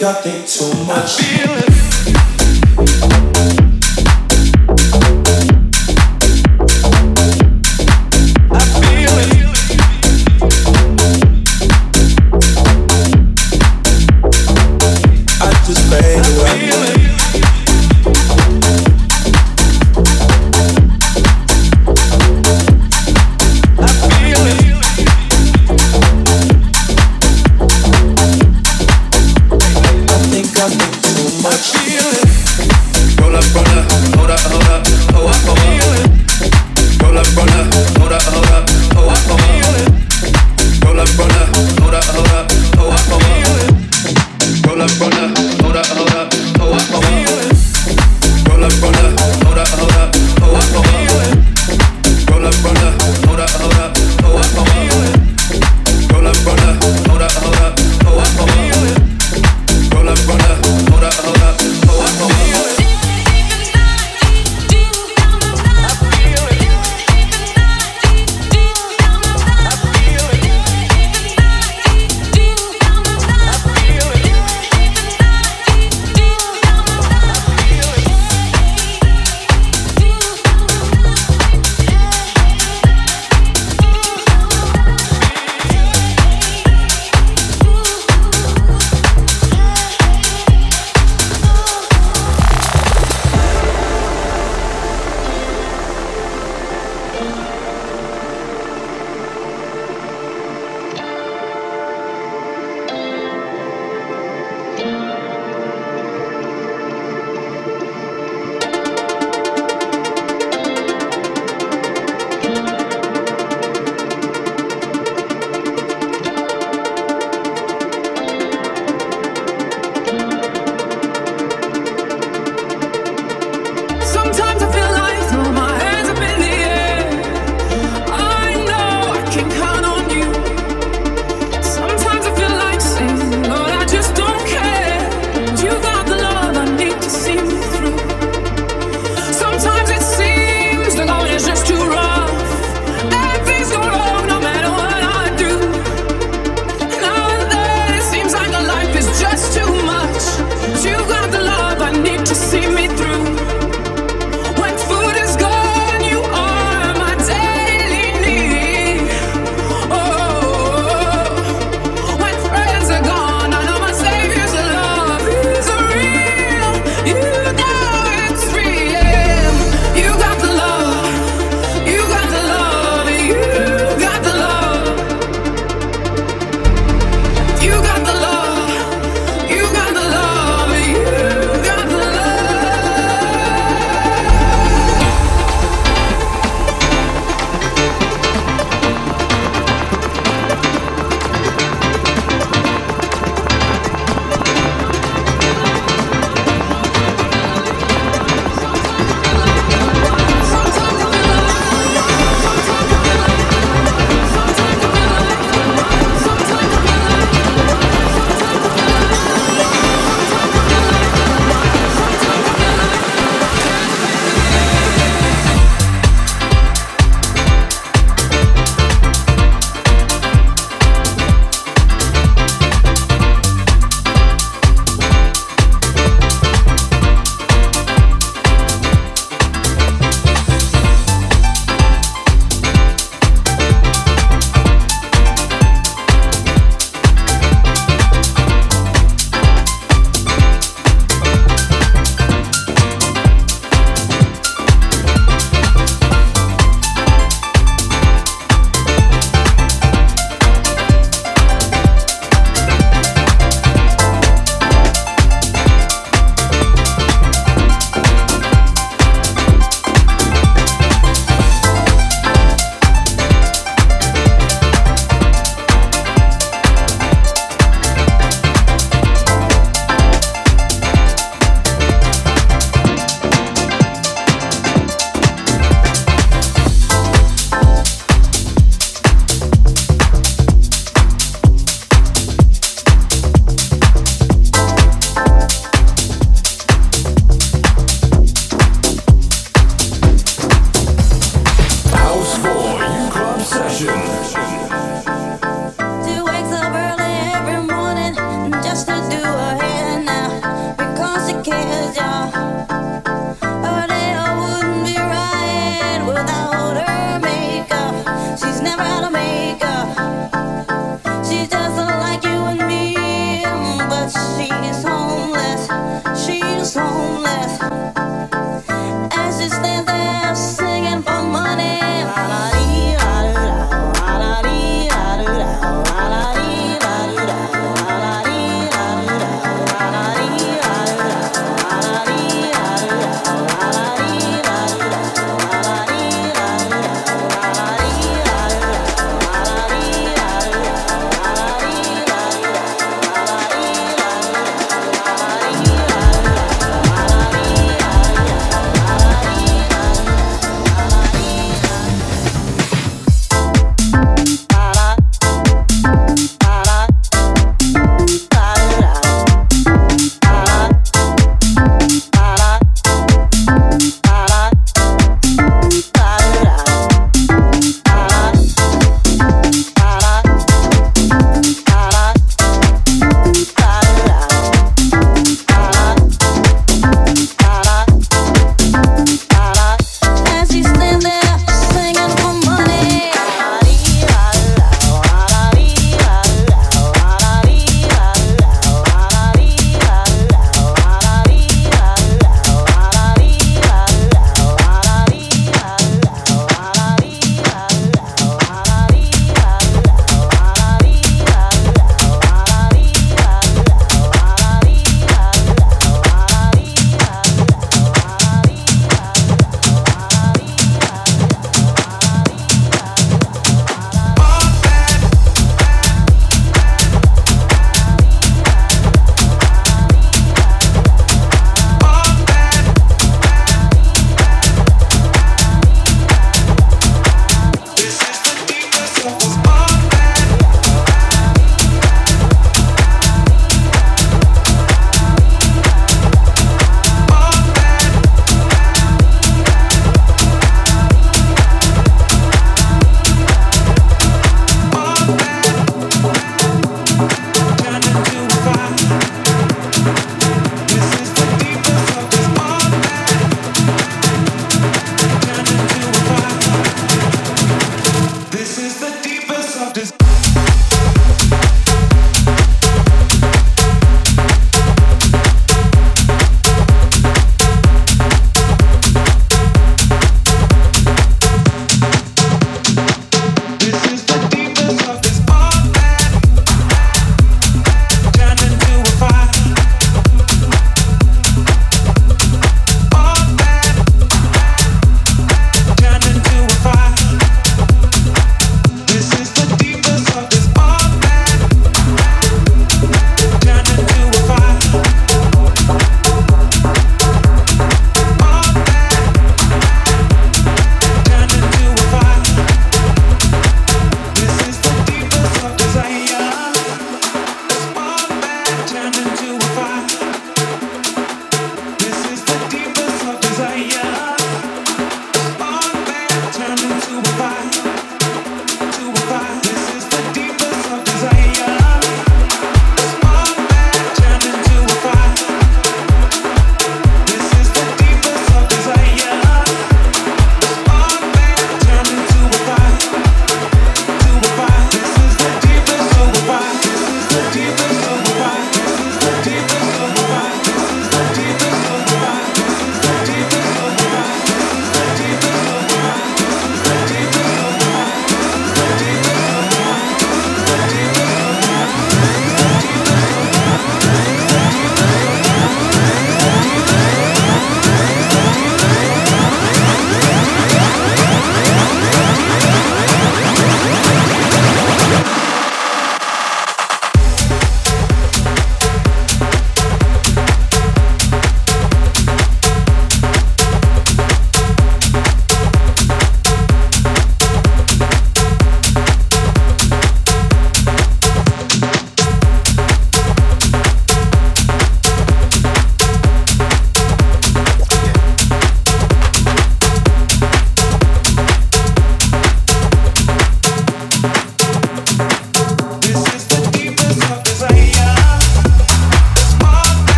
got think think too much.